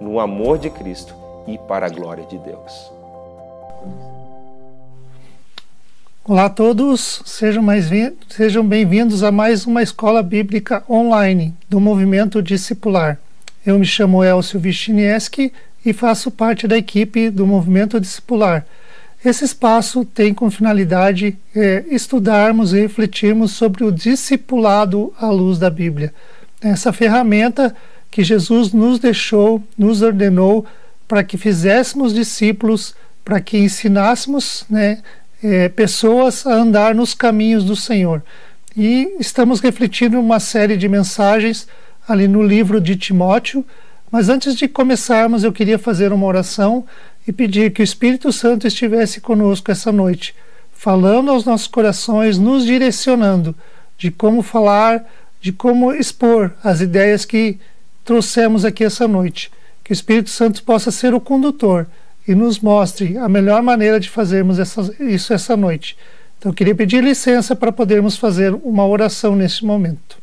no amor de Cristo e para a glória de Deus. Olá a todos, sejam, bem-vindos a mais uma escola bíblica online do movimento discipular. Eu me chamo Elcio Vichnieski e faço parte da equipe do movimento discipular. Esse espaço tem como finalidade é, estudarmos e refletirmos sobre o discipulado à luz da Bíblia. Essa ferramenta que Jesus nos deixou, nos ordenou para que fizéssemos discípulos, para que ensinássemos né, é, pessoas a andar nos caminhos do Senhor. E estamos refletindo uma série de mensagens ali no livro de Timóteo. Mas antes de começarmos, eu queria fazer uma oração e pedir que o Espírito Santo estivesse conosco essa noite, falando aos nossos corações, nos direcionando de como falar, de como expor as ideias que trouxemos aqui essa noite. Que o Espírito Santo possa ser o condutor e nos mostre a melhor maneira de fazermos essa, isso essa noite. Então, eu queria pedir licença para podermos fazer uma oração neste momento.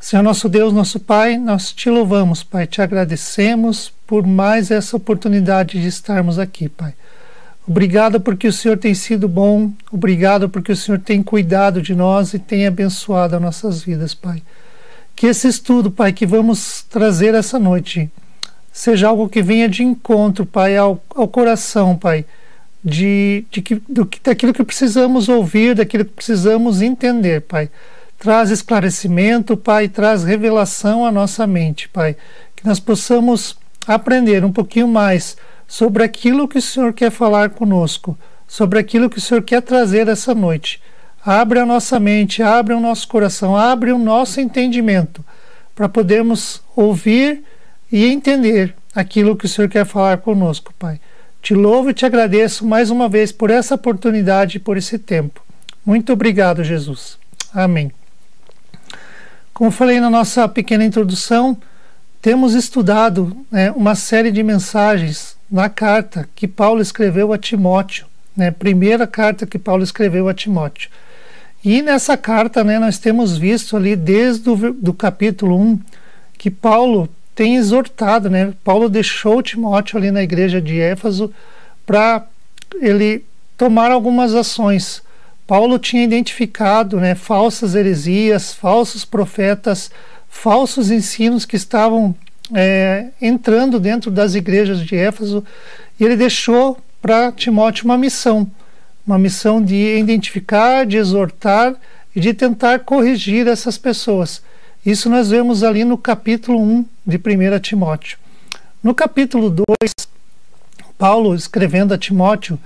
Senhor nosso Deus, nosso Pai, nós te louvamos, Pai, te agradecemos por mais essa oportunidade de estarmos aqui, Pai. Obrigado porque o Senhor tem sido bom, obrigado porque o Senhor tem cuidado de nós e tem abençoado as nossas vidas, Pai. Que esse estudo, Pai, que vamos trazer essa noite, seja algo que venha de encontro, Pai, ao, ao coração, Pai, de, de que, do, daquilo que precisamos ouvir, daquilo que precisamos entender, Pai. Traz esclarecimento, Pai, traz revelação à nossa mente, Pai. Que nós possamos aprender um pouquinho mais sobre aquilo que o Senhor quer falar conosco, sobre aquilo que o Senhor quer trazer essa noite. Abre a nossa mente, abre o nosso coração, abre o nosso entendimento para podermos ouvir e entender aquilo que o Senhor quer falar conosco, Pai. Te louvo e te agradeço mais uma vez por essa oportunidade e por esse tempo. Muito obrigado, Jesus. Amém. Como falei na nossa pequena introdução, temos estudado né, uma série de mensagens na carta que Paulo escreveu a Timóteo, né, primeira carta que Paulo escreveu a Timóteo. E nessa carta, né, nós temos visto ali desde o do capítulo 1 que Paulo tem exortado, né? Paulo deixou Timóteo ali na igreja de Éfaso para ele tomar algumas ações. Paulo tinha identificado, né, falsas heresias, falsos profetas, falsos ensinos que estavam é, entrando dentro das igrejas de Éfaso, e ele deixou para Timóteo uma missão uma missão de identificar, de exortar e de tentar corrigir essas pessoas. Isso nós vemos ali no capítulo 1 de 1 Timóteo. No capítulo 2, Paulo, escrevendo a Timóteo,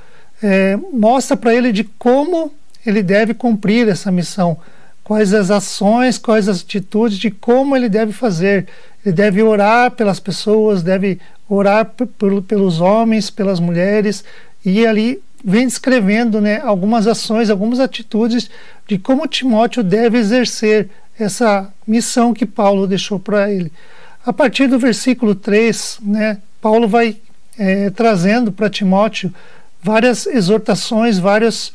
é, mostra para ele de como ele deve cumprir essa missão, quais as ações, quais as atitudes, de como ele deve fazer. Ele deve orar pelas pessoas, deve orar pelos homens, pelas mulheres, e ali vem descrevendo né, algumas ações, algumas atitudes de como Timóteo deve exercer essa missão que Paulo deixou para ele. A partir do versículo 3, né, Paulo vai é, trazendo para Timóteo várias exortações, vários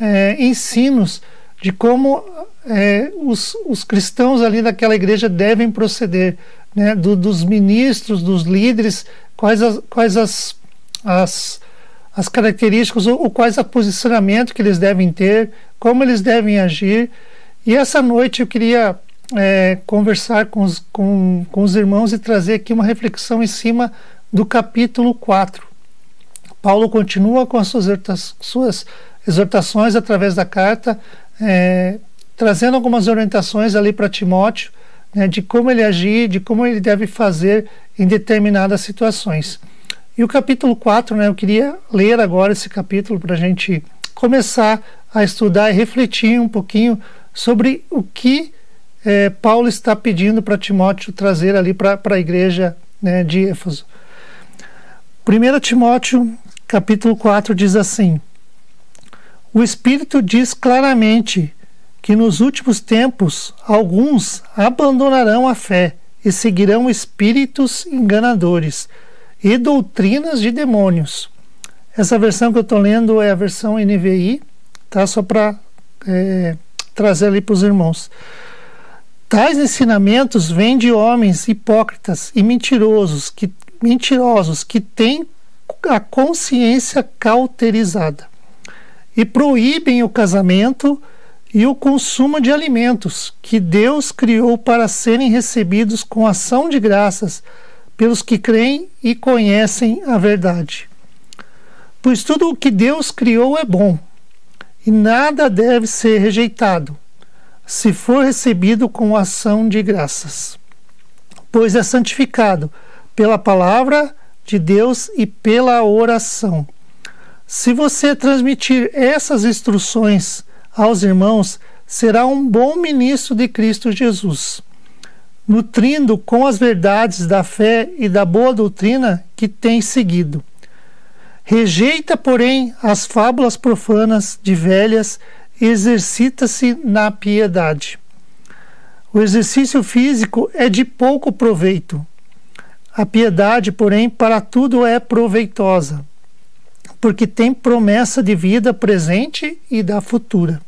é, ensinos de como é, os, os, cristãos ali daquela igreja devem proceder, né, do, dos ministros, dos líderes, quais as, quais as, as as características, ou, quais o posicionamento que eles devem ter, como eles devem agir. E essa noite eu queria é, conversar com os, com, com os irmãos e trazer aqui uma reflexão em cima do capítulo 4. Paulo continua com as suas, suas exortações através da carta, é, trazendo algumas orientações ali para Timóteo, né, de como ele agir, de como ele deve fazer em determinadas situações. E o capítulo 4, né, eu queria ler agora esse capítulo para a gente começar a estudar e refletir um pouquinho sobre o que é, Paulo está pedindo para Timóteo trazer ali para a igreja né, de Éfeso. 1 Timóteo, capítulo 4, diz assim: O Espírito diz claramente que nos últimos tempos alguns abandonarão a fé e seguirão espíritos enganadores e doutrinas de demônios. Essa versão que eu estou lendo é a versão NVI, tá? Só para é, trazer ali para os irmãos. Tais ensinamentos vêm de homens hipócritas e mentirosos que, mentirosos que têm a consciência cauterizada e proíbem o casamento e o consumo de alimentos que Deus criou para serem recebidos com ação de graças pelos que creem e conhecem a verdade. Pois tudo o que Deus criou é bom, e nada deve ser rejeitado, se for recebido com ação de graças. Pois é santificado pela palavra de Deus e pela oração. Se você transmitir essas instruções aos irmãos, será um bom ministro de Cristo Jesus, nutrindo com as verdades da fé e da boa doutrina que tem seguido. Rejeita, porém, as fábulas profanas de velhas e exercita-se na piedade. O exercício físico é de pouco proveito. A piedade, porém, para tudo é proveitosa porque tem promessa de vida presente e da futura.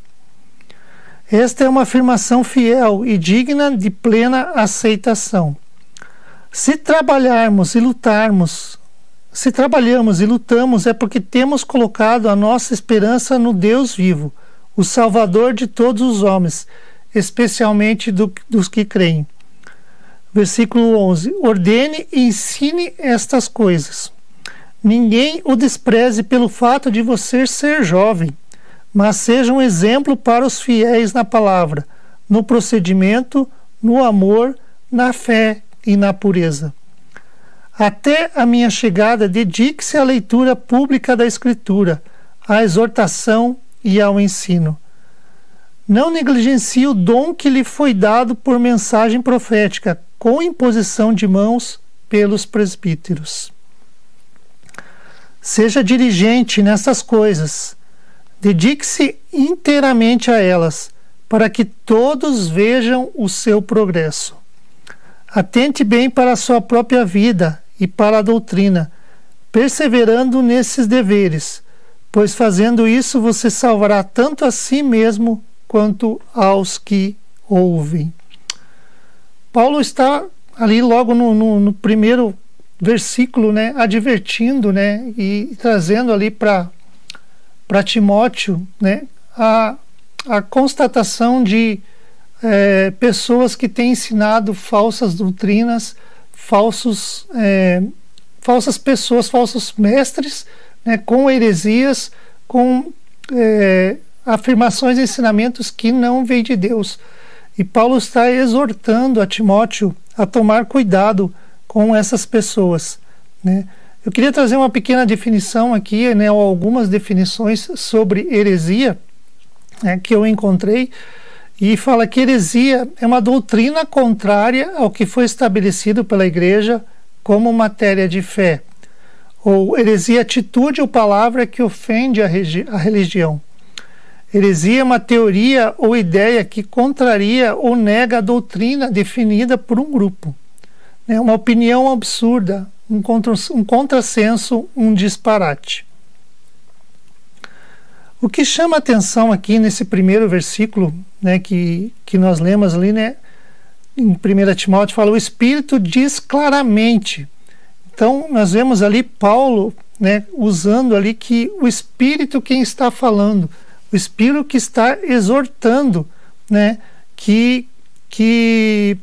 Esta é uma afirmação fiel e digna de plena aceitação. Se trabalharmos e lutarmos, se trabalhamos e lutamos, é porque temos colocado a nossa esperança no Deus vivo, o Salvador de todos os homens, especialmente do, dos que creem. Versículo 11: Ordene e ensine estas coisas. Ninguém o despreze pelo fato de você ser jovem, mas seja um exemplo para os fiéis na palavra, no procedimento, no amor, na fé e na pureza. Até a minha chegada, dedique-se à leitura pública da Escritura, à exortação e ao ensino. Não negligencie o dom que lhe foi dado por mensagem profética, com imposição de mãos pelos presbíteros. Seja dirigente nessas coisas. Dedique-se inteiramente a elas, para que todos vejam o seu progresso. Atente bem para a sua própria vida e para a doutrina, perseverando nesses deveres, pois fazendo isso você salvará tanto a si mesmo quanto aos que ouvem. Paulo está ali logo no, no, no primeiro versículo, né, advertindo, né, e trazendo ali para para Timóteo, né, a, a constatação de é, pessoas que têm ensinado falsas doutrinas, falsos, é, falsas pessoas, falsos mestres, né, com heresias, com é, afirmações e ensinamentos que não vêm de Deus. E Paulo está exortando a Timóteo a tomar cuidado com essas pessoas. Né? Eu queria trazer uma pequena definição aqui, né, ou algumas definições sobre heresia né, que eu encontrei, e fala que heresia é uma doutrina contrária ao que foi estabelecido pela Igreja como matéria de fé. Ou heresia é atitude ou palavra que ofende a, a religião. Heresia é uma teoria ou ideia que contraria ou nega a doutrina definida por um grupo né, uma opinião absurda, um, contra, um contrassenso, um disparate. O que chama atenção aqui nesse primeiro versículo né, que, que nós lemos ali, né, em 1 Timóteo, fala: o Espírito diz claramente. Então, nós vemos ali Paulo né, usando ali que o Espírito quem está falando, o Espírito que está exortando, né, que, que,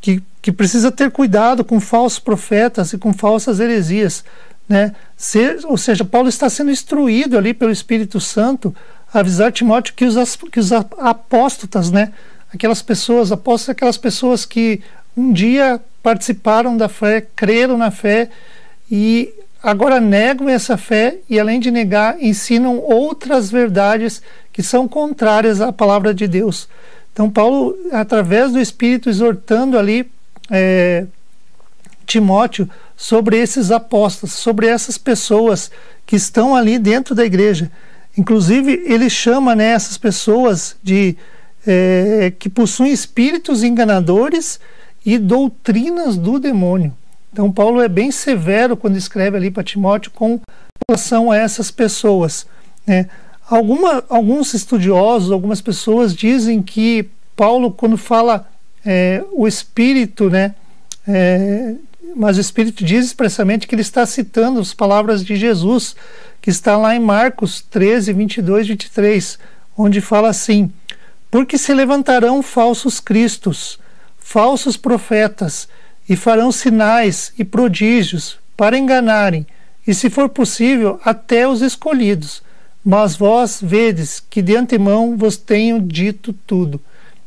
que que precisa ter cuidado com falsos profetas e com falsas heresias. né? Ou seja, Paulo está sendo instruído ali pelo Espírito Santo a avisar Timóteo que os, que os né? Aquelas pessoas, apóstolos, aquelas pessoas que um dia participaram da fé, creram na fé e agora negam essa fé e, além de negar, ensinam outras verdades que são contrárias à palavra de Deus. Então, Paulo, através do Espírito, exortando ali é, Timóteo sobre esses apóstolos, sobre essas pessoas que estão ali dentro da igreja. Inclusive, ele chama né, essas pessoas de é, que possuem espíritos enganadores e doutrinas do demônio. Então, Paulo é bem severo quando escreve ali para Timóteo com relação a essas pessoas. Né? Alguma, alguns estudiosos, algumas pessoas dizem que Paulo, quando fala é, o espírito, né, é, mas o espírito diz expressamente que ele está citando as palavras de Jesus, que está lá em Marcos 13, 22, 23, onde fala assim: Porque se levantarão falsos cristos, falsos profetas, e farão sinais e prodígios para enganarem, e se for possível, até os escolhidos. Mas vós vedes que de antemão vos tenho dito tudo.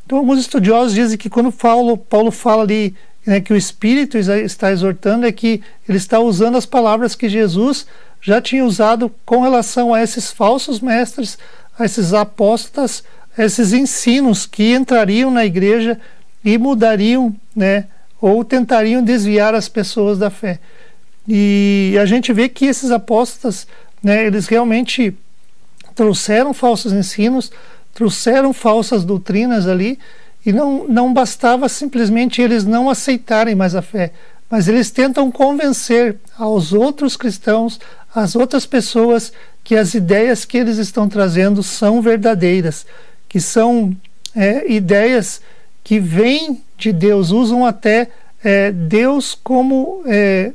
Então, alguns estudiosos dizem que quando Paulo, Paulo fala ali né, que o Espírito está exortando, é que ele está usando as palavras que Jesus já tinha usado com relação a esses falsos mestres, a esses apóstolos, a esses ensinos que entrariam na igreja e mudariam, né, ou tentariam desviar as pessoas da fé. E a gente vê que esses apóstolos, né, eles realmente trouxeram falsos ensinos, trouxeram falsas doutrinas ali, e não, não bastava simplesmente eles não aceitarem mais a fé, mas eles tentam convencer aos outros cristãos, às outras pessoas, que as ideias que eles estão trazendo são verdadeiras, que são é, ideias que vêm de Deus, usam até é, Deus como é,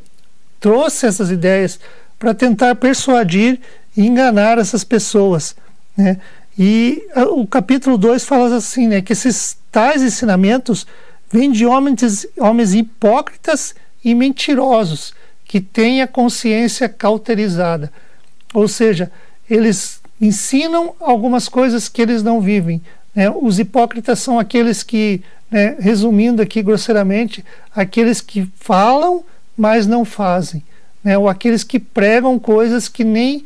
trouxe essas ideias para tentar persuadir e enganar essas pessoas. Né? E o capítulo 2 fala assim, né, que esses tais ensinamentos vêm de homens, homens hipócritas e mentirosos, que têm a consciência cauterizada. Ou seja, eles ensinam algumas coisas que eles não vivem. Né? Os hipócritas são aqueles que, né, resumindo aqui grosseiramente, aqueles que falam, mas não fazem. Né? Ou aqueles que pregam coisas que nem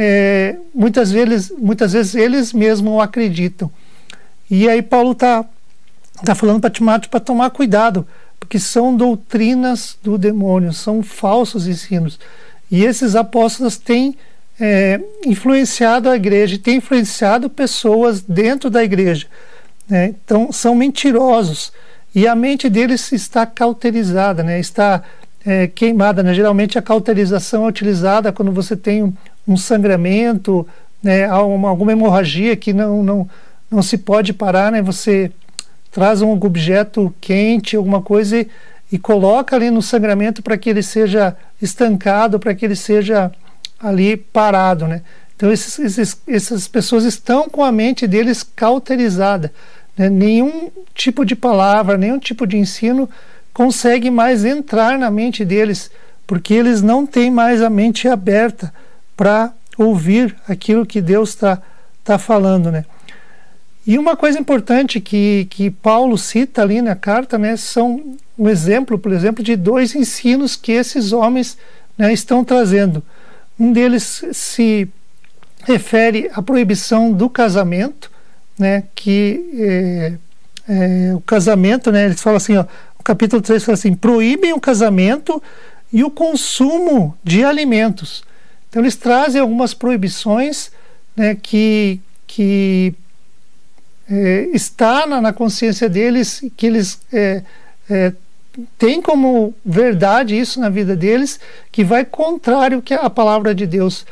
é, muitas, vezes, muitas vezes eles mesmos acreditam. E aí Paulo está tá falando para Timóteo para tomar cuidado, porque são doutrinas do demônio, são falsos ensinos. E esses apóstolos têm é, influenciado a igreja, têm influenciado pessoas dentro da igreja. Né? Então, são mentirosos. E a mente deles está cauterizada, né? está é, queimada. Né? Geralmente, a cauterização é utilizada quando você tem um, um sangramento, né, alguma hemorragia que não, não, não se pode parar, né, você traz um objeto quente, alguma coisa e, e coloca ali no sangramento para que ele seja estancado, para que ele seja ali parado, né? Então esses, esses, essas pessoas estão com a mente deles cauterizada, né? nenhum tipo de palavra, nenhum tipo de ensino consegue mais entrar na mente deles, porque eles não têm mais a mente aberta para ouvir aquilo que Deus está tá falando, né? E uma coisa importante que, que Paulo cita ali na carta, né, são um exemplo, por exemplo, de dois ensinos que esses homens né, estão trazendo. Um deles se refere à proibição do casamento, né, que é, é, o casamento, né, eles falam assim, ó, o capítulo 3 fala assim, proíbem o casamento e o consumo de alimentos. Então eles trazem algumas proibições né, que, que é, está na, na, consciência deles, que eles é, é, têm como verdade isso na vida deles, que vai contrário que a palavra de Deus.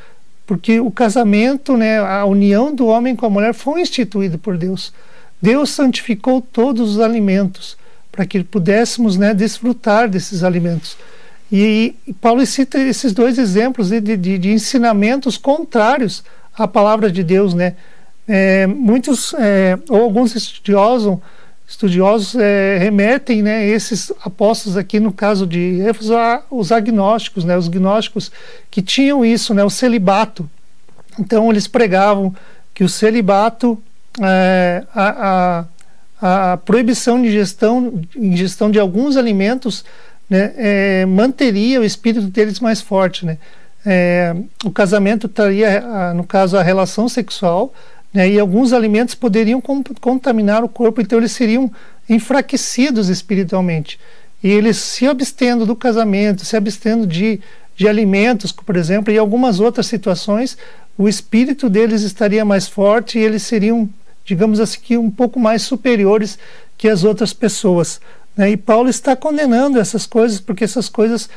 Porque o casamento, né, a união do homem com a mulher foi instituído por Deus. Deus santificou todos os alimentos para que pudéssemos né, desfrutar desses alimentos. E, e Paulo cita esses dois exemplos de, de, de, ensinamentos contrários à palavra de Deus, né? É, muitos é, ou alguns estudiosos estudiosos é, remetem né, esses apóstolos aqui no caso de Éfeso os agnósticos, né, os gnósticos que tinham isso, né, o celibato. Então eles pregavam que o celibato, é, a, a, a, proibição de ingestão, ingestão de alguns alimentos né, é, manteria o espírito deles mais forte. Né? É, o casamento traria, no caso, a relação sexual, né, e alguns alimentos poderiam contaminar o corpo, então eles seriam enfraquecidos espiritualmente. E eles se abstendo do casamento, se abstendo de, de alimentos, por exemplo, e algumas outras situações, o espírito deles estaria mais forte e eles seriam, digamos assim, um pouco mais superiores que as outras pessoas. Né? E Paulo está condenando essas coisas, porque essas coisas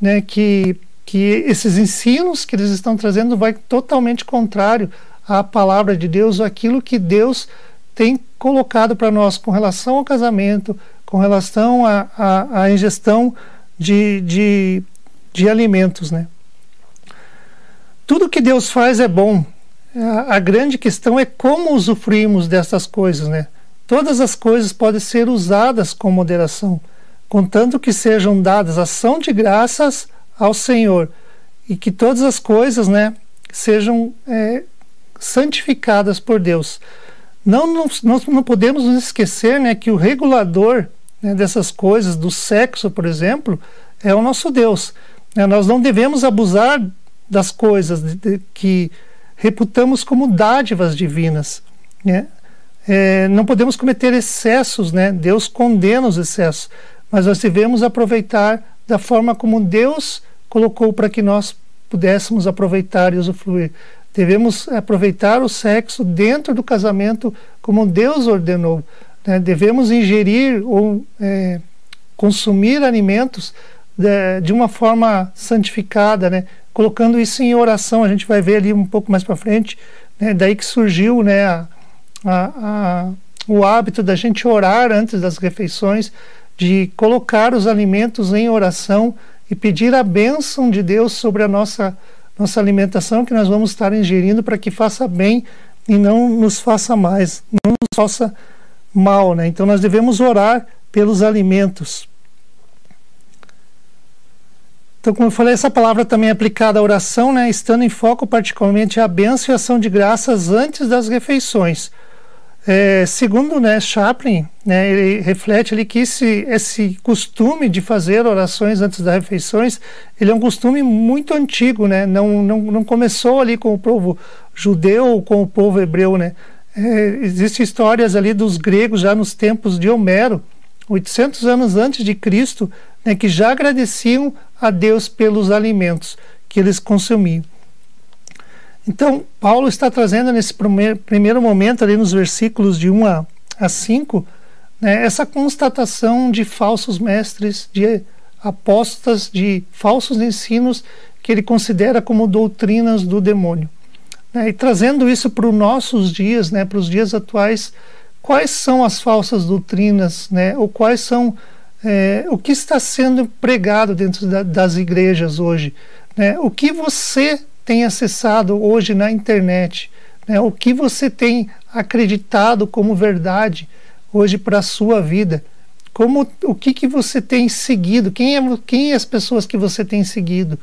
né, que, que esses ensinos que eles estão trazendo vai totalmente contrário a palavra de Deus, aquilo que Deus tem colocado para nós com relação ao casamento, com relação à ingestão de, de, de alimentos. Né? Tudo que Deus faz é bom. A, a grande questão é como usufruímos dessas coisas. Né? Todas as coisas podem ser usadas com moderação, contanto que sejam dadas ação de graças ao Senhor e que todas as coisas né, sejam é, santificadas por Deus. Não, nós não podemos nos esquecer né, que o regulador né, dessas coisas, do sexo, por exemplo, é o nosso Deus. Né, nós não devemos abusar das coisas de, de, que reputamos como dádivas divinas. Né? É, não podemos cometer excessos, né? Deus condena os excessos, mas nós devemos aproveitar da forma como Deus colocou para que nós pudéssemos aproveitar e usufruir. Devemos aproveitar o sexo dentro do casamento como Deus ordenou. Né? Devemos ingerir ou é, consumir alimentos de, de, uma forma santificada, né? colocando isso em oração. A gente vai ver ali um pouco mais para frente. Né? Daí que surgiu né, a, a, a, o hábito da gente orar antes das refeições, de colocar os alimentos em oração e pedir a bênção de Deus sobre a nossa nossa alimentação que nós vamos estar ingerindo para que faça bem e não nos faça mais, não nos faça mal, né? Então nós devemos orar pelos alimentos. Então, como eu falei, essa palavra também é aplicada à oração, né? Estando em foco particularmente a bênção e ação de graças antes das refeições. É, segundo né, Chaplin, né, ele reflete ali que esse, esse costume de fazer orações antes das refeições, ele é um costume muito antigo, né? não, não, não começou ali com o povo judeu ou com o povo hebreu. Né? É, Existem histórias ali dos gregos já nos tempos de Homero, 800 anos antes de Cristo, né, que já agradeciam a Deus pelos alimentos que eles consumiam. Então, Paulo está trazendo nesse primeiro, momento, ali nos versículos de 1 a, a 5, né, essa constatação de falsos mestres, de apostas, de falsos ensinos que ele considera como doutrinas do demônio. Né, e trazendo isso para os nossos dias, né, para os dias atuais, quais são as falsas doutrinas, né, ou quais são é, o que está sendo pregado dentro da, das igrejas hoje, né, o que você tem acessado hoje na internet, né? o que você tem acreditado como verdade hoje para a sua vida, como o que, que você tem seguido, quem é quem é as pessoas que você tem seguido?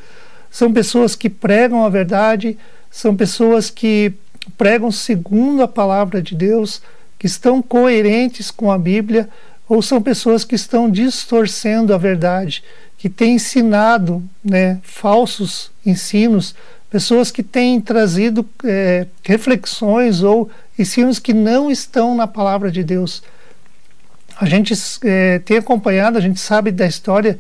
São pessoas que pregam a verdade, são pessoas que pregam segundo a palavra de Deus, que estão coerentes com a Bíblia, ou são pessoas que estão distorcendo a verdade, que têm ensinado né, falsos ensinos pessoas que têm trazido é, reflexões ou ensinos que não estão na palavra de Deus. A gente é, tem acompanhado, a gente sabe da história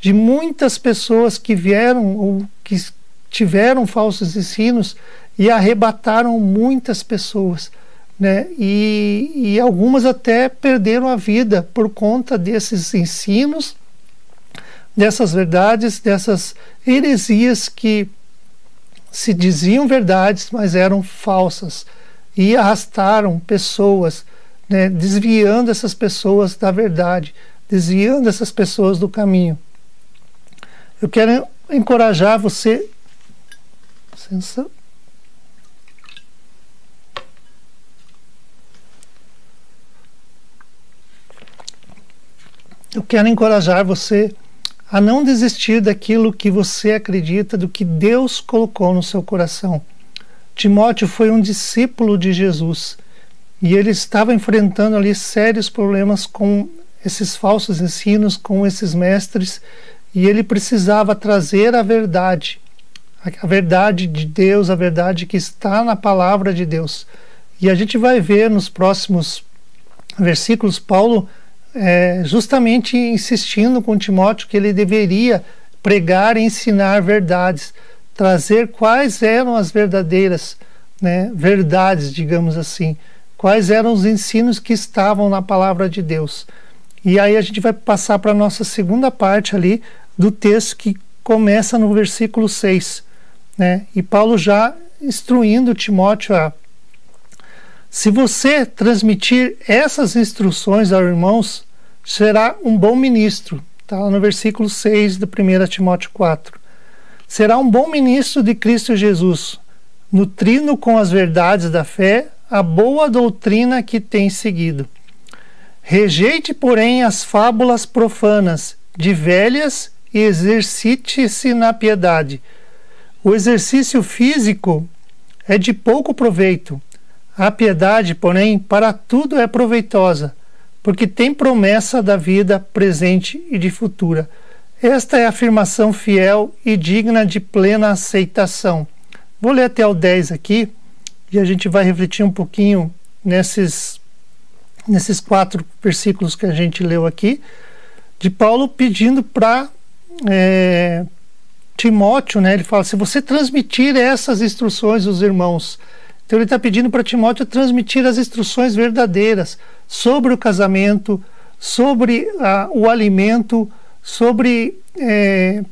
de muitas pessoas que vieram ou que tiveram falsos ensinos e arrebataram muitas pessoas. Né? E, e algumas até perderam a vida por conta desses ensinos, dessas verdades, dessas heresias que se diziam verdades, mas eram falsas e arrastaram pessoas, né, desviando essas pessoas da verdade, desviando essas pessoas do caminho. Eu quero encorajar você. Licença. eu quero encorajar você a não desistir daquilo que você acredita, do que Deus colocou no seu coração. Timóteo foi um discípulo de Jesus e ele estava enfrentando ali sérios problemas com esses falsos ensinos, com esses mestres, e ele precisava trazer a verdade, a verdade de Deus, a verdade que está na palavra de Deus. E a gente vai ver nos próximos versículos Paulo é, justamente insistindo com Timóteo que ele deveria pregar e ensinar verdades, trazer quais eram as verdadeiras né, verdades, digamos assim, quais eram os ensinos que estavam na palavra de Deus. E aí a gente vai passar para a nossa segunda parte ali do texto que começa no versículo 6. Né? E Paulo já instruindo Timóteo a se você transmitir essas instruções aos irmãos, será um bom ministro. Está lá no versículo 6 do 1 Timóteo 4. Será um bom ministro de Cristo Jesus, nutrindo com as verdades da fé a boa doutrina que tem seguido. Rejeite, porém, as fábulas profanas de velhas e exercite-se na piedade. O exercício físico é de pouco proveito a piedade, porém, para tudo é proveitosa, porque tem promessa da vida presente e de futura. Esta é a afirmação fiel e digna de plena aceitação. Vou ler até o 10 aqui e a gente vai refletir um pouquinho nesses, nesses quatro versículos que a gente leu aqui, de Paulo pedindo para é, Timóteo, né, ele fala: se você transmitir essas instruções aos irmãos, então ele está pedindo para Timóteo transmitir as instruções verdadeiras sobre o casamento, sobre ah, o alimento, sobre é,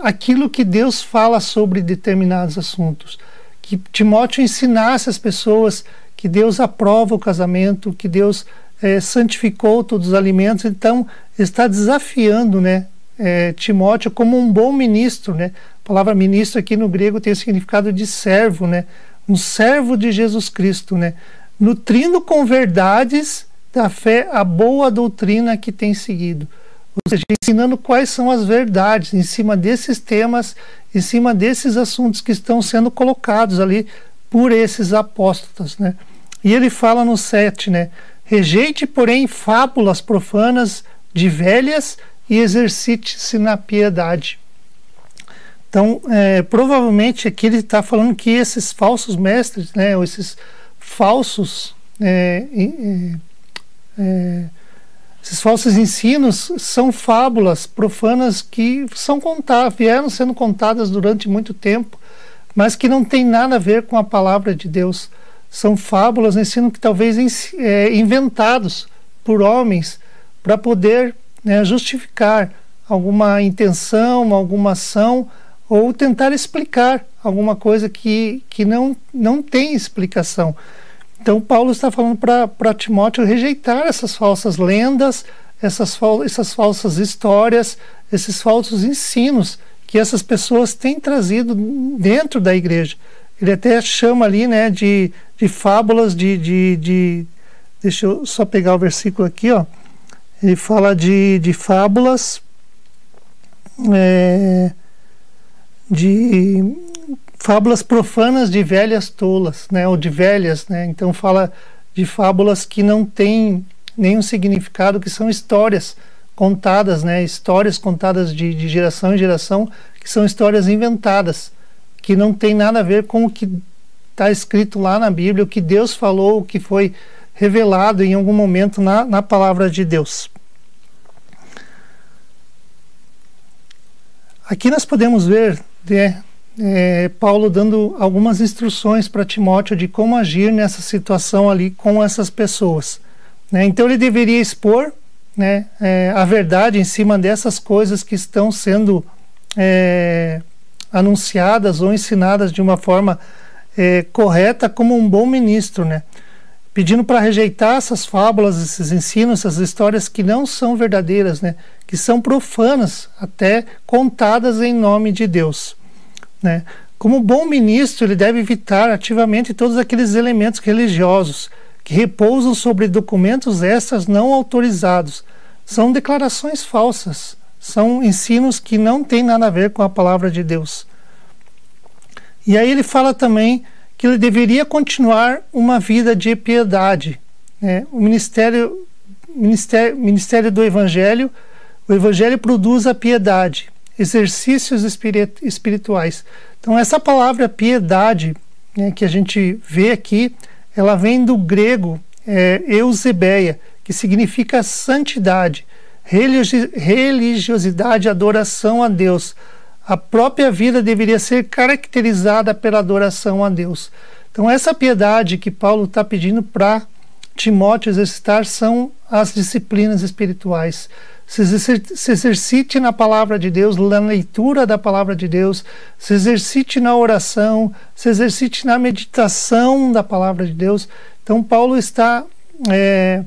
aquilo que Deus fala sobre determinados assuntos. Que Timóteo ensinasse as pessoas que Deus aprova o casamento, que Deus é, santificou todos os alimentos. Então está desafiando, né, é, Timóteo como um bom ministro, né? A palavra ministro aqui no grego tem o significado de servo, né? Um servo de Jesus Cristo, né? nutrindo com verdades da fé a boa doutrina que tem seguido. Ou seja, ensinando quais são as verdades em cima desses temas, em cima desses assuntos que estão sendo colocados ali por esses apóstolos. Né? E ele fala no 7, né? Rejeite, porém, fábulas profanas de velhas e exercite-se na piedade. Então, é, provavelmente aqui ele está falando que esses falsos mestres, né, ou esses falsos, é, é, esses falsos ensinos são fábulas profanas que são contadas, vieram sendo contadas durante muito tempo, mas que não tem nada a ver com a palavra de Deus. São fábulas, ensinos que talvez é, inventados por homens para poder né, justificar alguma intenção, alguma ação ou tentar explicar alguma coisa que, que não, não tem explicação. Então, Paulo está falando para Timóteo rejeitar essas falsas lendas, essas, essas falsas histórias, esses falsos ensinos que essas pessoas têm trazido dentro da igreja. Ele até chama ali né, de, de fábulas, de, de, de. Deixa eu só pegar o versículo aqui, ó. Ele fala de, de fábulas. É, de fábulas profanas de velhas tolas, né, ou de velhas, né? Então fala de fábulas que não têm nenhum significado, que são histórias contadas, né, histórias contadas de, de geração em geração, que são histórias inventadas, que não tem nada a ver com o que está escrito lá na Bíblia, o que Deus falou, o que foi revelado em algum momento na, na palavra de Deus. Aqui nós podemos ver é, é, Paulo dando algumas instruções para Timóteo de como agir nessa situação ali com essas pessoas. Né? Então ele deveria expor né, é, a verdade em cima dessas coisas que estão sendo é, anunciadas ou ensinadas de uma forma é, correta como um bom ministro, né? Pedindo para rejeitar essas fábulas, esses ensinos, essas histórias que não são verdadeiras, né? que são profanas, até contadas em nome de Deus. Né? Como bom ministro, ele deve evitar ativamente todos aqueles elementos religiosos que repousam sobre documentos extras não autorizados, são declarações falsas, são ensinos que não têm nada a ver com a palavra de Deus. E aí ele fala também que ele deveria continuar uma vida de piedade. Né? O ministério, ministério, ministério do Evangelho, o Evangelho produz a piedade, exercícios espirituais. Então essa palavra piedade né, que a gente vê aqui, ela vem do grego é, eusebeia, que significa santidade, religiosidade, adoração a Deus. A própria vida deveria ser caracterizada pela adoração a Deus. Então, essa piedade que Paulo está pedindo para Timóteo exercitar são as disciplinas espirituais. Se exercite na palavra de Deus, na leitura da palavra de Deus, se exercite na oração, se exercite na meditação da palavra de Deus. Então, Paulo está é,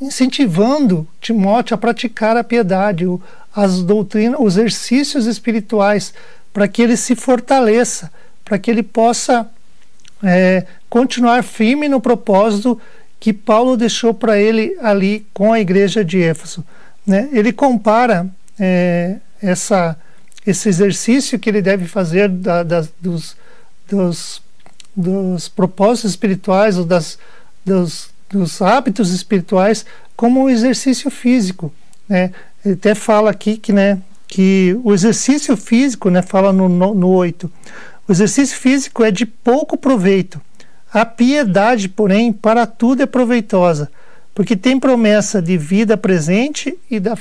incentivando Timóteo a praticar a piedade, as doutrinas, os exercícios espirituais, para que ele se fortaleça, para que ele possa é, continuar firme no propósito que Paulo deixou para ele ali com a igreja de Éfeso. Né? Ele compara é, essa, esse exercício que ele deve fazer da, das, dos, dos, dos propósitos espirituais, ou das, dos, dos hábitos espirituais como um exercício físico. Né? Ele até fala aqui que, né, que o exercício físico, né, fala no, no, no 8, o exercício físico é de pouco proveito. A piedade, porém, para tudo é proveitosa, porque tem promessa de vida presente e da,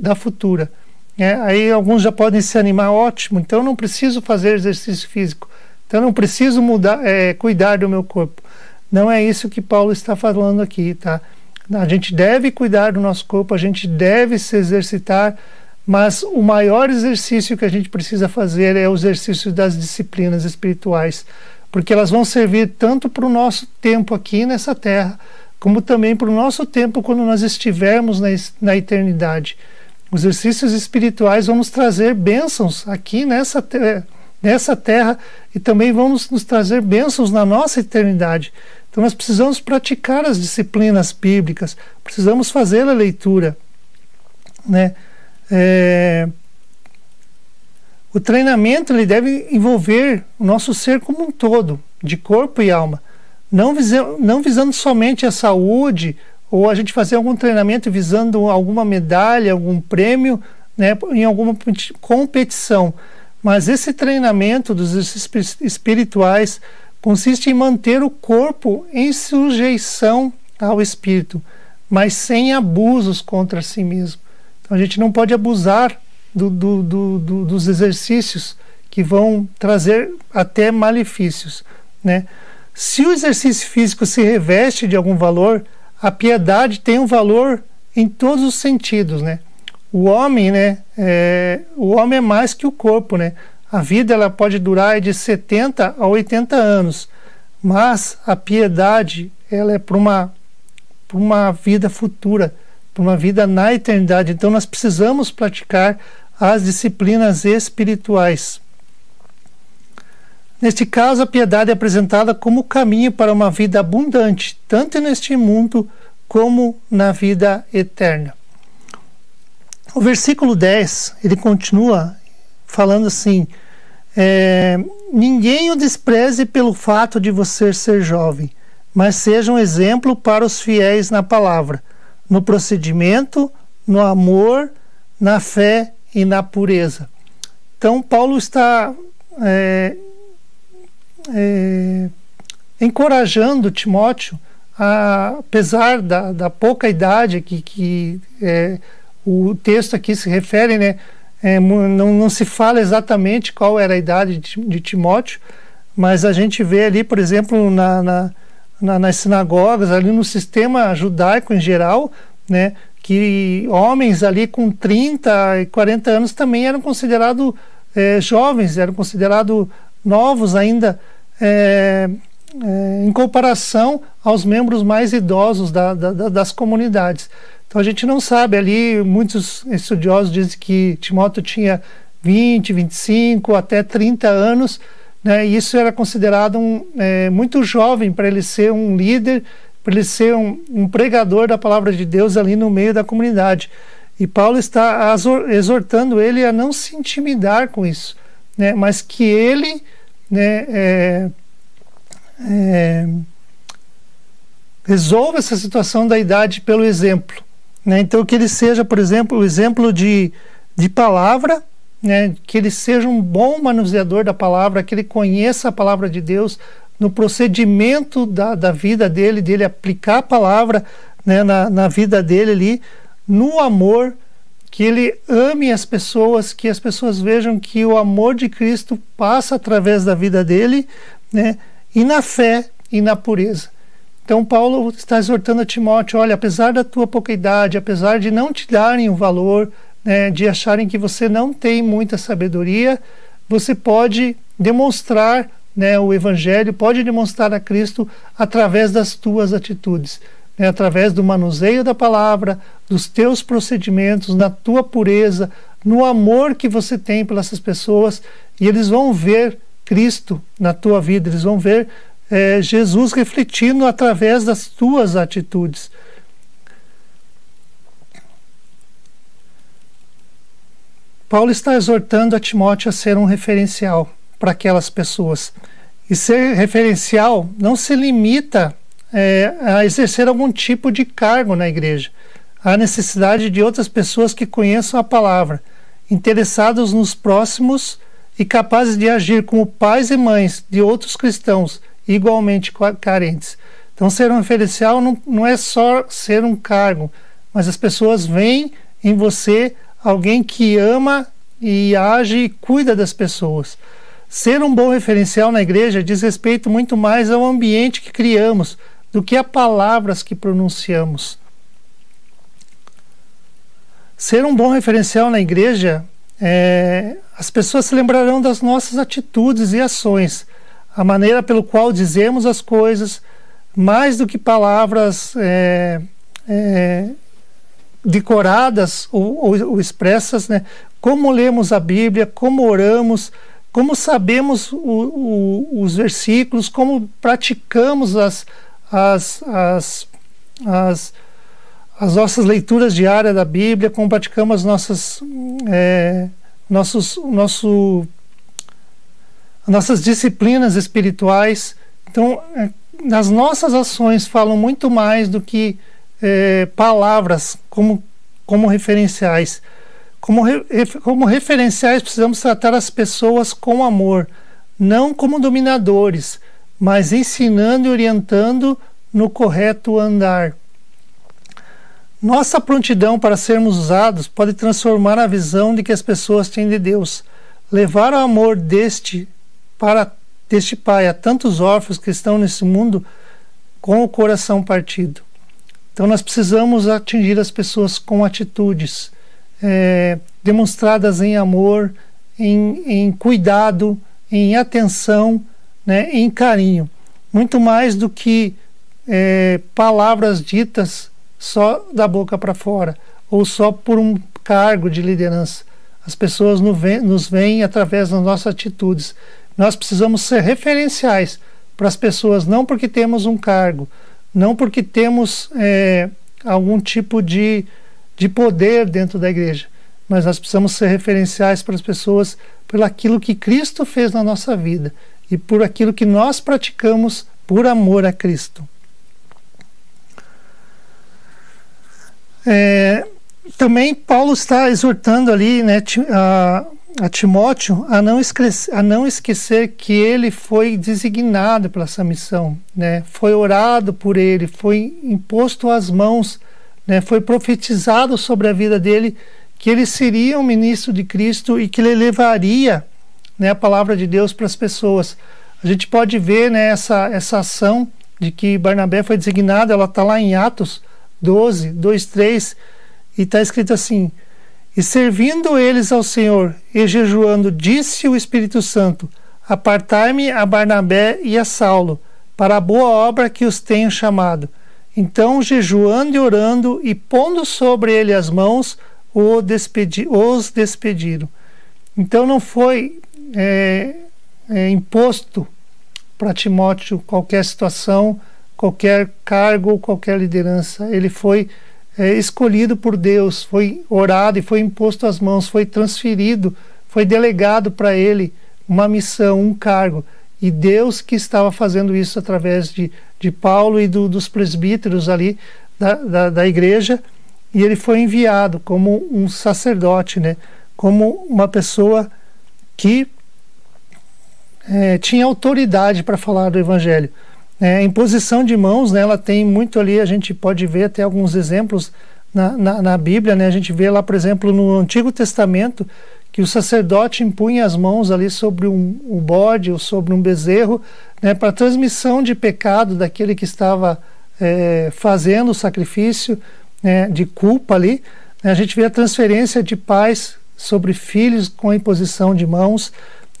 da futura. É, aí alguns já podem se animar, ótimo, então não preciso fazer exercício físico, então não preciso mudar, é, cuidar do meu corpo. Não é isso que Paulo está falando aqui, tá? A gente deve cuidar do nosso corpo, a gente deve se exercitar, mas o maior exercício que a gente precisa fazer é o exercício das disciplinas espirituais, porque elas vão servir tanto para o nosso tempo aqui nessa terra, como também para o nosso tempo quando nós estivermos na, na eternidade. Os exercícios espirituais vão nos trazer bênçãos aqui nessa, nessa terra e também vão nos trazer bênçãos na nossa eternidade. Então nós precisamos praticar as disciplinas bíblicas, precisamos fazer a leitura. Né? É... O treinamento ele deve envolver o nosso ser como um todo, de corpo e alma, não, visando, não visando somente a saúde ou a gente fazer algum treinamento visando alguma medalha, algum prêmio, né, em alguma competição. Mas esse treinamento dos exercícios espirituais consiste em manter o corpo em sujeição ao espírito, mas sem abusos contra si mesmo. Então a gente não pode abusar do, do, do, dos exercícios que vão trazer até malefícios. Né? Se o exercício físico se reveste de algum valor, a piedade tem um valor em todos os sentidos. Né? O homem, né, é, o homem é mais que o corpo, né? A vida ela pode durar de 70 a 80 anos, mas a piedade ela é para uma, uma vida futura, para uma vida na eternidade. Então nós precisamos praticar as disciplinas espirituais. Neste caso, a piedade é apresentada como caminho para uma vida abundante, tanto neste mundo como na vida eterna. O versículo 10, ele continua falando assim: é, ninguém o despreze pelo fato de você ser jovem, mas seja um exemplo para os fiéis na palavra, no procedimento, no amor, na fé e na pureza. Então, Paulo está é, é, encorajando Timóteo, a, apesar da, da, pouca idade que, que é, o texto aqui se refere, né? É, não, não, se fala exatamente qual era a idade de, de Timóteo, mas a gente vê ali, por exemplo, na, na, na, nas sinagogas, ali no sistema judaico em geral, né, que homens ali com 30 e 40 anos também eram considerados é, jovens, eram considerados novos ainda, é, é, em comparação aos membros mais idosos da, da, das comunidades. Então a gente não sabe ali, muitos estudiosos dizem que Timóteo tinha 20, 25, até 30 anos, né, e isso era considerado um, é, muito jovem para ele ser um líder para ele ser um, um, pregador da palavra de Deus ali no meio da comunidade. E Paulo está exortando ele a não se intimidar com isso, né? mas que ele né, é, é, resolva essa situação da idade pelo exemplo. Né? Então, que ele seja, por exemplo, o exemplo de, de palavra, né? que ele seja um bom manuseador da palavra, que ele conheça a palavra de Deus no procedimento da, da vida dele, dele aplicar a palavra né? na, na vida dele ali, no amor, que ele ame as pessoas, que as pessoas vejam que o amor de Cristo passa através da vida dele, né? E na fé e na pureza. Então, Paulo está exortando a Timóteo: olha, apesar da tua pouca idade, apesar de não te darem o valor, né, de acharem que você não tem muita sabedoria, você pode demonstrar né, o Evangelho, pode demonstrar a Cristo através das tuas atitudes, né, através do manuseio da palavra, dos teus procedimentos, na tua pureza, no amor que você tem pelas pessoas, e eles vão ver Cristo na tua vida, eles vão ver é, Jesus refletindo através das tuas atitudes. Paulo está exortando a Timóteo a ser um referencial para aquelas pessoas. E ser referencial não se limita é, a exercer algum tipo de cargo na igreja. Há necessidade de outras pessoas que conheçam a palavra, interessados nos próximos e capazes de agir como pais e mães de outros cristãos igualmente carentes. Então, ser um referencial não, não é só ser um cargo, mas as pessoas veem em você alguém que ama e age e cuida das pessoas. Ser um bom referencial na igreja diz respeito muito mais ao ambiente que criamos do que a palavras que pronunciamos. Ser um bom referencial na igreja é, as pessoas se lembrarão das nossas atitudes e ações, a maneira pelo qual dizemos as coisas, mais do que palavras é, é, decoradas ou, ou, ou, expressas, né? como lemos a Bíblia, como oramos, como sabemos o, o, os versículos, como praticamos as, as, as, as as nossas leituras diárias da Bíblia, como praticamos as nossas, é, nossos, nosso, nossas disciplinas espirituais. Então, é, as nossas ações falam muito mais do que é, palavras como, como referenciais. Como, re, como referenciais, precisamos tratar as pessoas com amor, não como dominadores, mas ensinando e orientando no correto andar. Nossa prontidão para sermos usados pode transformar a visão de que as pessoas têm de Deus, levar o amor deste para deste Pai a tantos órfãos que estão nesse mundo com o coração partido. Então nós precisamos atingir as pessoas com atitudes é, demonstradas em amor, em, em cuidado, em atenção, né, em carinho, muito mais do que é, palavras ditas só da boca para fora ou só por um cargo de liderança. As pessoas nos veem através das nossas atitudes. Nós precisamos ser referenciais para as pessoas, não porque temos um cargo, não porque temos é, algum tipo de, de poder dentro da igreja, mas nós precisamos ser referenciais para as pessoas pelo aquilo que Cristo fez na nossa vida e por aquilo que nós praticamos por amor a Cristo. É, também Paulo está exortando ali né, a, a Timóteo a não, esquecer, a não esquecer que ele foi designado para essa missão, né, foi orado por ele, foi imposto as mãos, né, foi profetizado sobre a vida dele que ele seria um ministro de Cristo e que ele levaria né, a palavra de Deus para as pessoas. A gente pode ver né, essa, essa ação de que Barnabé foi designado, ela está lá em Atos 12, 2, 3, e está escrito assim: E servindo eles ao Senhor e jejuando, disse o Espírito Santo: Apartai-me a Barnabé e a Saulo, para a boa obra que os tenho chamado. Então, jejuando e orando e pondo sobre ele as mãos, os, despedi os despediram. Então, não foi é, é, imposto para Timóteo qualquer situação qualquer cargo ou qualquer liderança. Ele foi é, escolhido por Deus, foi orado e foi imposto às mãos, foi transferido, foi delegado para ele uma missão, um cargo. E Deus que estava fazendo isso através de, de Paulo e do, dos presbíteros ali da, da, da igreja, e ele foi enviado como um sacerdote, né? como uma pessoa que é, tinha autoridade para falar do Evangelho. É, a imposição de mãos, né, ela tem muito ali, a gente pode ver até alguns exemplos na, na, na Bíblia, né, a gente vê lá, por exemplo, no Antigo Testamento, que o sacerdote impunha as mãos ali sobre um, um bode ou sobre um bezerro, né, para transmissão de pecado daquele que estava é, fazendo o sacrifício né, de culpa ali. Né, a gente vê a transferência de pais sobre filhos com a imposição de mãos.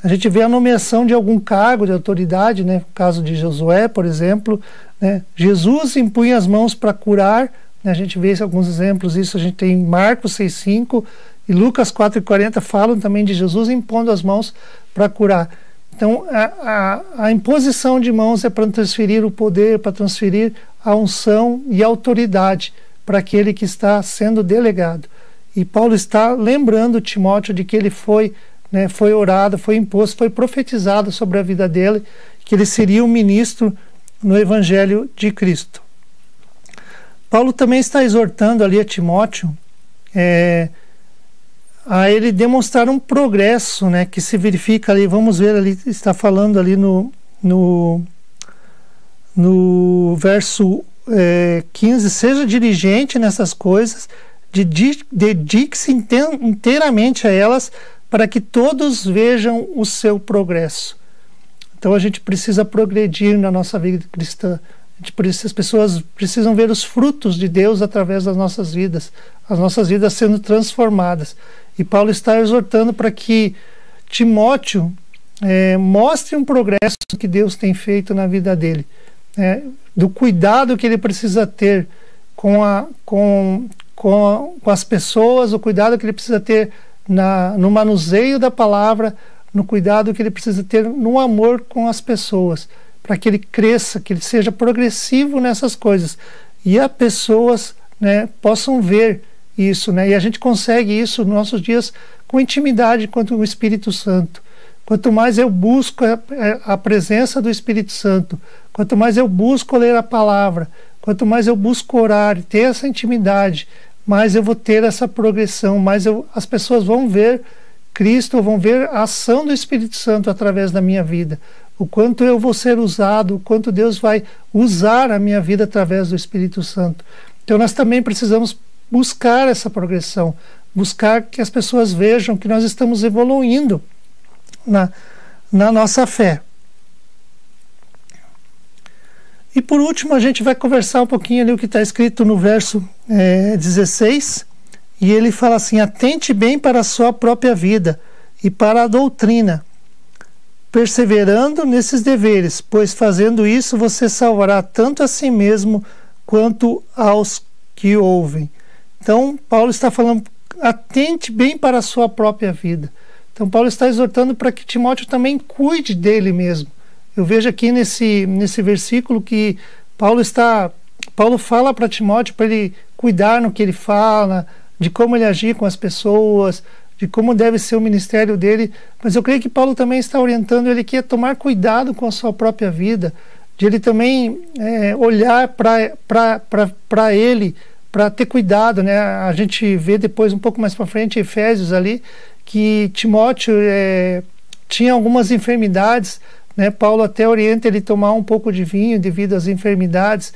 A gente vê a nomeação de algum cargo de autoridade, né? no caso de Josué, por exemplo. Né? Jesus impunha as mãos para curar, né? a gente vê alguns exemplos disso, a gente tem Marcos 6,5 e Lucas 4,40 falam também de Jesus impondo as mãos para curar. Então, a, a, a, imposição de mãos é para transferir o poder, para transferir a unção e a autoridade para aquele que está sendo delegado. E Paulo está lembrando Timóteo de que ele foi né, foi orado, foi imposto, foi profetizado sobre a vida dele, que ele seria um ministro no Evangelho de Cristo. Paulo também está exortando ali a Timóteo é, a ele demonstrar um progresso né, que se verifica ali, vamos ver ali, está falando ali no, no, no verso é, 15, seja dirigente nessas coisas, dedique-se inteiramente a elas, para que todos vejam o seu progresso. Então a gente precisa progredir na nossa vida cristã. Precisa, as pessoas precisam ver os frutos de Deus através das nossas vidas, as nossas vidas sendo transformadas. E Paulo está exortando para que Timóteo é, mostre um progresso que Deus tem feito na vida dele, é, do cuidado que ele precisa ter com, a, com, com, a, com as pessoas, o cuidado que ele precisa ter na, no manuseio da palavra, no cuidado que ele precisa ter no amor com as pessoas, para que ele cresça, que ele seja progressivo nessas coisas e as pessoas né, possam ver isso, né? E a gente consegue isso nos nossos dias com intimidade quanto o Espírito Santo. Quanto mais eu busco a, a presença do Espírito Santo, quanto mais eu busco ler a palavra, quanto mais eu busco orar, ter essa intimidade, mais eu vou ter essa progressão, mais eu, as pessoas vão ver Cristo, vão ver a ação do Espírito Santo através da minha vida, o quanto eu vou ser usado, o quanto Deus vai usar a minha vida através do Espírito Santo. Então nós também precisamos buscar essa progressão, buscar que as pessoas vejam que nós estamos evoluindo na, na nossa fé. E por último, a gente vai conversar um pouquinho ali o que está escrito no verso é, 16. E ele fala assim: atente bem para a sua própria vida e para a doutrina, perseverando nesses deveres, pois fazendo isso você salvará tanto a si mesmo quanto aos que ouvem. Então, Paulo está falando: atente bem para a sua própria vida. Então, Paulo está exortando para que Timóteo também cuide dele mesmo eu vejo aqui nesse, nesse versículo que Paulo está Paulo fala para Timóteo para ele cuidar no que ele fala, de como ele agir com as pessoas, de como deve ser o ministério dele, mas eu creio que Paulo também está orientando ele que é tomar cuidado com a sua própria vida, de ele também é, olhar para ele, para ter cuidado, né? A gente vê depois um pouco mais para frente Efésios ali que Timóteo é, tinha algumas enfermidades né? Paulo até orienta ele tomar um pouco de vinho devido às enfermidades.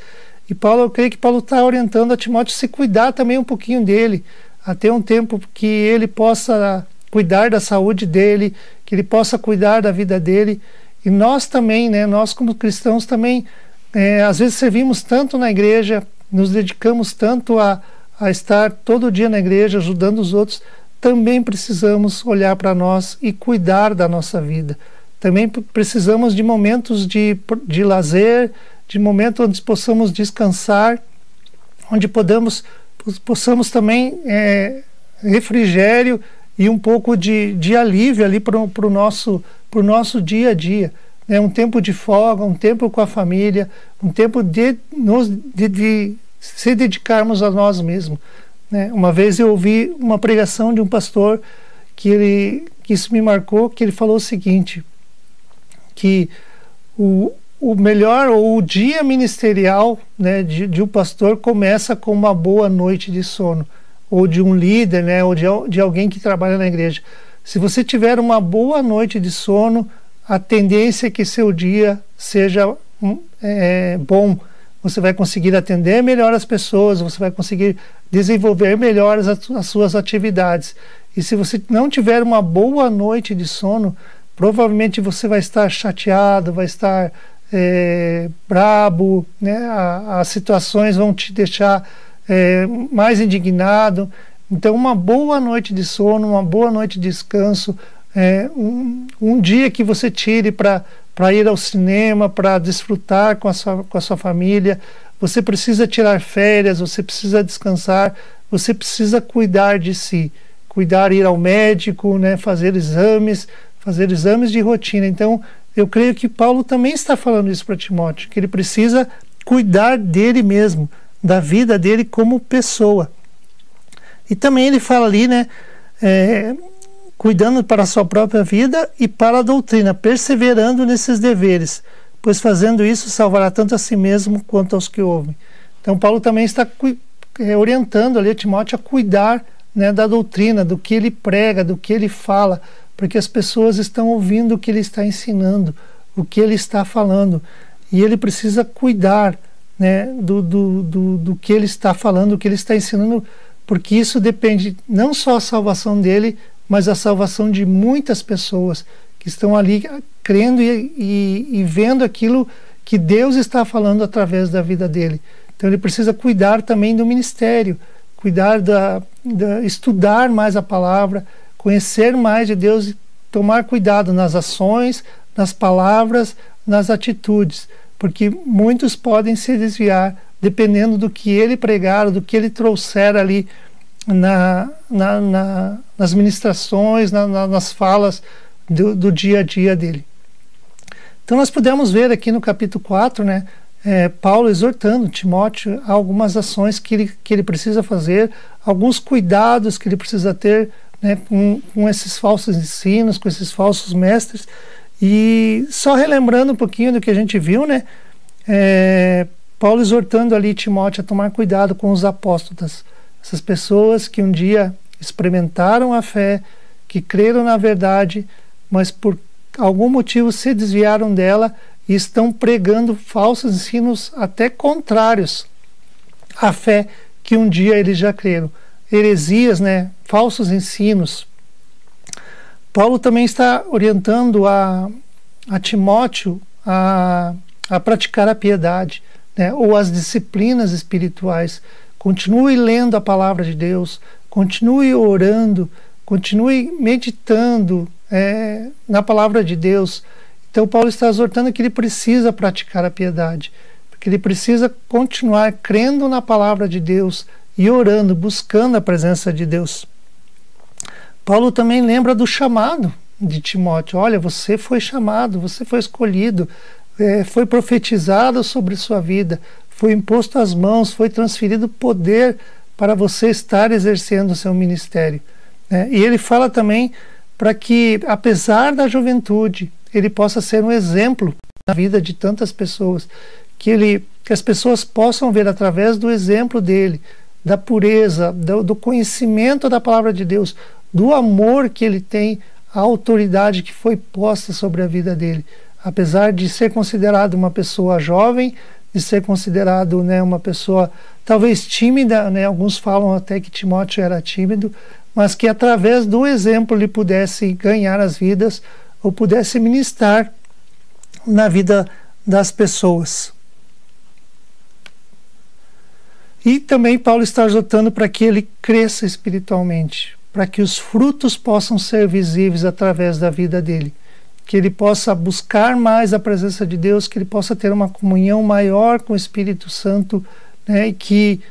E Paulo, eu creio que Paulo está orientando a Timóteo se cuidar também um pouquinho dele, até um tempo que ele possa cuidar da saúde dele, que ele possa cuidar da vida dele. E nós também, né, nós como cristãos também, é, às vezes servimos tanto na igreja, nos dedicamos tanto a, a estar todo dia na igreja ajudando os outros, também precisamos olhar para nós e cuidar da nossa vida. Também precisamos de momentos de, de lazer, de momentos onde possamos descansar, onde podamos, possamos também é, refrigério e um pouco de, de alívio ali para o nosso, nosso dia a dia. né, um tempo de folga, um tempo com a família, um tempo de, nos, de, de se dedicarmos a nós mesmos. Né? Uma vez eu ouvi uma pregação de um pastor que ele que isso me marcou, que ele falou o seguinte, que o, o melhor ou o dia ministerial né, de, de um pastor começa com uma boa noite de sono, ou de um líder, né, ou de, de alguém que trabalha na igreja. Se você tiver uma boa noite de sono, a tendência é que seu dia seja hum, é, bom. Você vai conseguir atender melhor as pessoas, você vai conseguir desenvolver melhor as, as suas atividades. E se você não tiver uma boa noite de sono, provavelmente você vai estar chateado, vai estar é, brabo, né? as situações vão te deixar é, mais indignado. Então, uma boa noite de sono, uma boa noite de descanso, é, um, um dia que você tire para ir ao cinema, para desfrutar com a, sua, com a sua família. Você precisa tirar férias, você precisa descansar, você precisa cuidar de si, cuidar, ir ao médico, né, fazer exames, fazer exames de rotina. Então, eu creio que Paulo também está falando isso para Timóteo, que ele precisa cuidar dele mesmo, da vida dele como pessoa. E também ele fala ali, né, é, cuidando para a sua própria vida e para a doutrina, perseverando nesses deveres, pois fazendo isso salvará tanto a si mesmo quanto aos que ouvem. Então Paulo também está é, orientando ali Timóteo a cuidar né, da doutrina, do que ele prega, do que ele fala, porque as pessoas estão ouvindo o que ele está ensinando, o que ele está falando, e ele precisa cuidar né, do, do, do, do que ele está falando, o que ele está ensinando, porque isso depende não só a salvação dele, mas a salvação de muitas pessoas que estão ali crendo e, e, e vendo aquilo que Deus está falando através da vida dele. Então ele precisa cuidar também do ministério, cuidar da, da estudar mais a palavra, conhecer mais de Deus e tomar cuidado nas ações, nas palavras, nas atitudes, porque muitos podem se desviar dependendo do que ele pregar, do que ele trouxer ali na, na, na nas ministrações, na, nas falas do, do, dia a dia dele. Então nós podemos ver aqui no capítulo 4, né, é, Paulo exortando Timóteo a algumas ações que ele, que ele precisa fazer, alguns cuidados que ele precisa ter né, com, com esses falsos ensinos, com esses falsos mestres. E só relembrando um pouquinho do que a gente viu, né, é, Paulo exortando ali Timóteo a tomar cuidado com os apóstolos, essas pessoas que um dia experimentaram a fé, que creram na verdade, mas por algum motivo se desviaram dela e estão pregando falsos ensinos até contrários à fé que um dia eles já creram heresias, né, falsos ensinos. Paulo também está orientando a, a Timóteo a, a praticar a piedade, né, ou as disciplinas espirituais. Continue lendo a palavra de Deus, continue orando, continue meditando é, na palavra de Deus. Então, Paulo está exortando que ele precisa praticar a piedade, porque ele precisa continuar crendo na palavra de Deus, e orando, buscando a presença de Deus. Paulo também lembra do chamado de Timóteo: olha, você foi chamado, você foi escolhido, é, foi profetizado sobre sua vida, foi imposto às mãos, foi transferido poder para você estar exercendo o seu ministério. Né? E ele fala também para que, apesar da juventude, ele possa ser um exemplo na vida de tantas pessoas, que ele que as pessoas possam ver através do exemplo dele, da pureza, do, do conhecimento da palavra de Deus, do amor que ele tem à autoridade que foi posta sobre a vida dele. Apesar de ser considerado uma pessoa jovem, de ser considerado né, uma pessoa talvez tímida, né, alguns falam até que Timóteo era tímido, mas que através do exemplo ele pudesse ganhar as vidas ou pudesse ministrar na vida das pessoas. E também Paulo está exortando para que ele cresça espiritualmente, para que os frutos possam ser visíveis através da vida dele, que ele possa buscar mais a presença de Deus, que ele possa ter uma comunhão maior com o Espírito Santo, né, e que,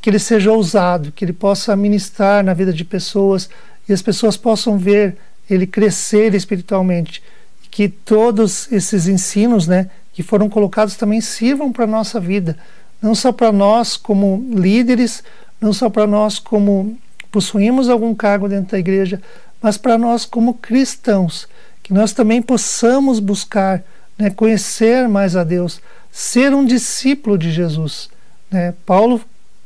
que ele seja ousado, que ele possa ministrar na vida de pessoas e as pessoas possam ver ele crescer espiritualmente, que todos esses ensinos, né, que foram colocados também sirvam para nossa vida, não só para nós como líderes, não só para nós como possuímos algum cargo dentro da igreja, mas para nós como cristãos, que nós também possamos buscar né, conhecer mais a Deus, ser um discípulo de Jesus. Né? Paulo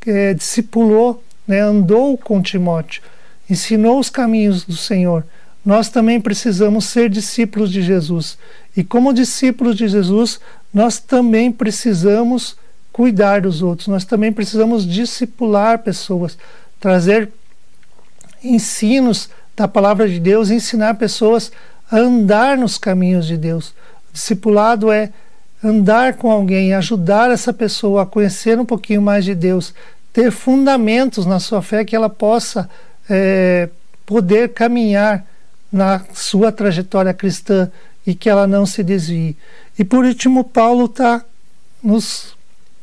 é, discipulou, né, andou com Timóteo, ensinou os caminhos do Senhor. Nós também precisamos ser discípulos de Jesus. E como discípulos de Jesus, nós também precisamos cuidar dos outros, nós também precisamos discipular pessoas, trazer ensinos da palavra de Deus, ensinar pessoas a andar nos caminhos de Deus. Discipulado é andar com alguém, ajudar essa pessoa a conhecer um pouquinho mais de Deus, ter fundamentos na sua fé que ela possa é, poder caminhar na sua trajetória cristã e que ela não se desvie. E por último, Paulo está nos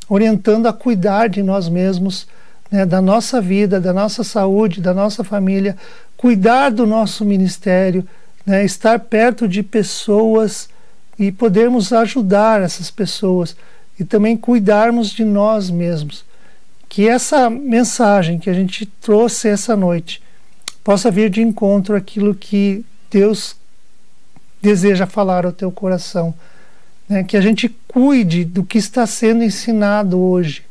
orientando a cuidar de nós mesmos, né, da nossa vida, da nossa saúde, da nossa família, cuidar do nosso ministério, né, estar perto de pessoas e podermos ajudar essas pessoas e também cuidarmos de nós mesmos. Que essa mensagem que a gente trouxe essa noite possa vir de encontro àquilo que Deus deseja falar ao teu coração. Né? Que a gente cuide do que está sendo ensinado hoje,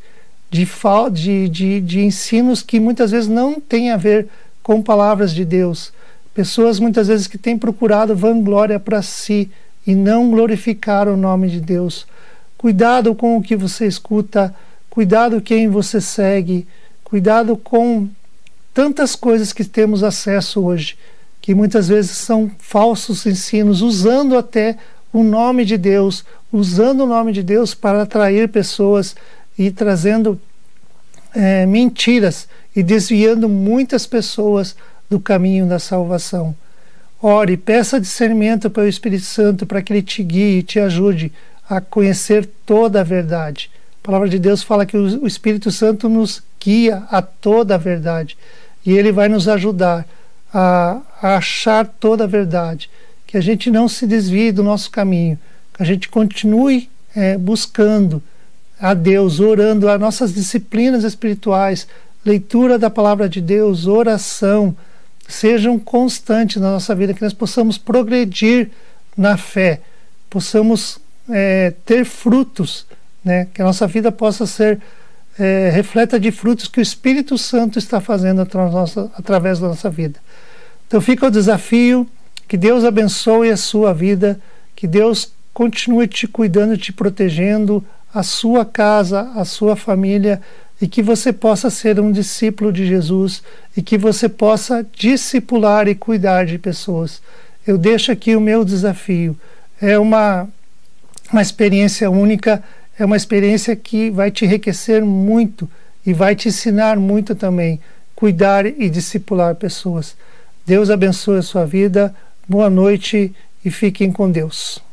de, de, de, de ensinos que muitas vezes não têm a ver com palavras de Deus. Pessoas muitas vezes que têm procurado vanglória para si e não glorificar o nome de Deus. Cuidado com o que você escuta, cuidado quem você segue, cuidado com tantas coisas que temos acesso hoje, que muitas vezes são falsos ensinos, usando até o nome de Deus, usando o nome de Deus para atrair pessoas e trazendo é, mentiras e desviando muitas pessoas do caminho da salvação. Ore, peça discernimento para o Espírito Santo para que ele te guie e te ajude a conhecer toda a verdade. A palavra de Deus fala que o Espírito Santo nos guia a toda a verdade e ele vai nos ajudar a, a achar toda a verdade. Que a gente não se desvie do nosso caminho, que a gente continue é, buscando a Deus, orando as nossas disciplinas espirituais, leitura da palavra de Deus, oração sejam constantes na nossa vida, que nós possamos progredir na fé, possamos é, ter frutos, né? que a nossa vida possa ser é, refleta de frutos que o Espírito Santo está fazendo através da nossa vida. Então fica o desafio, que Deus abençoe a sua vida, que Deus continue te cuidando, te protegendo, a sua casa, a sua família e que você possa ser um discípulo de Jesus e que você possa discipular e cuidar de pessoas. Eu deixo aqui o meu desafio. É uma, uma experiência única, é uma experiência que vai te enriquecer muito e vai te ensinar muito também. Cuidar e discipular pessoas. Deus abençoe a sua vida. Boa noite e fiquem com Deus.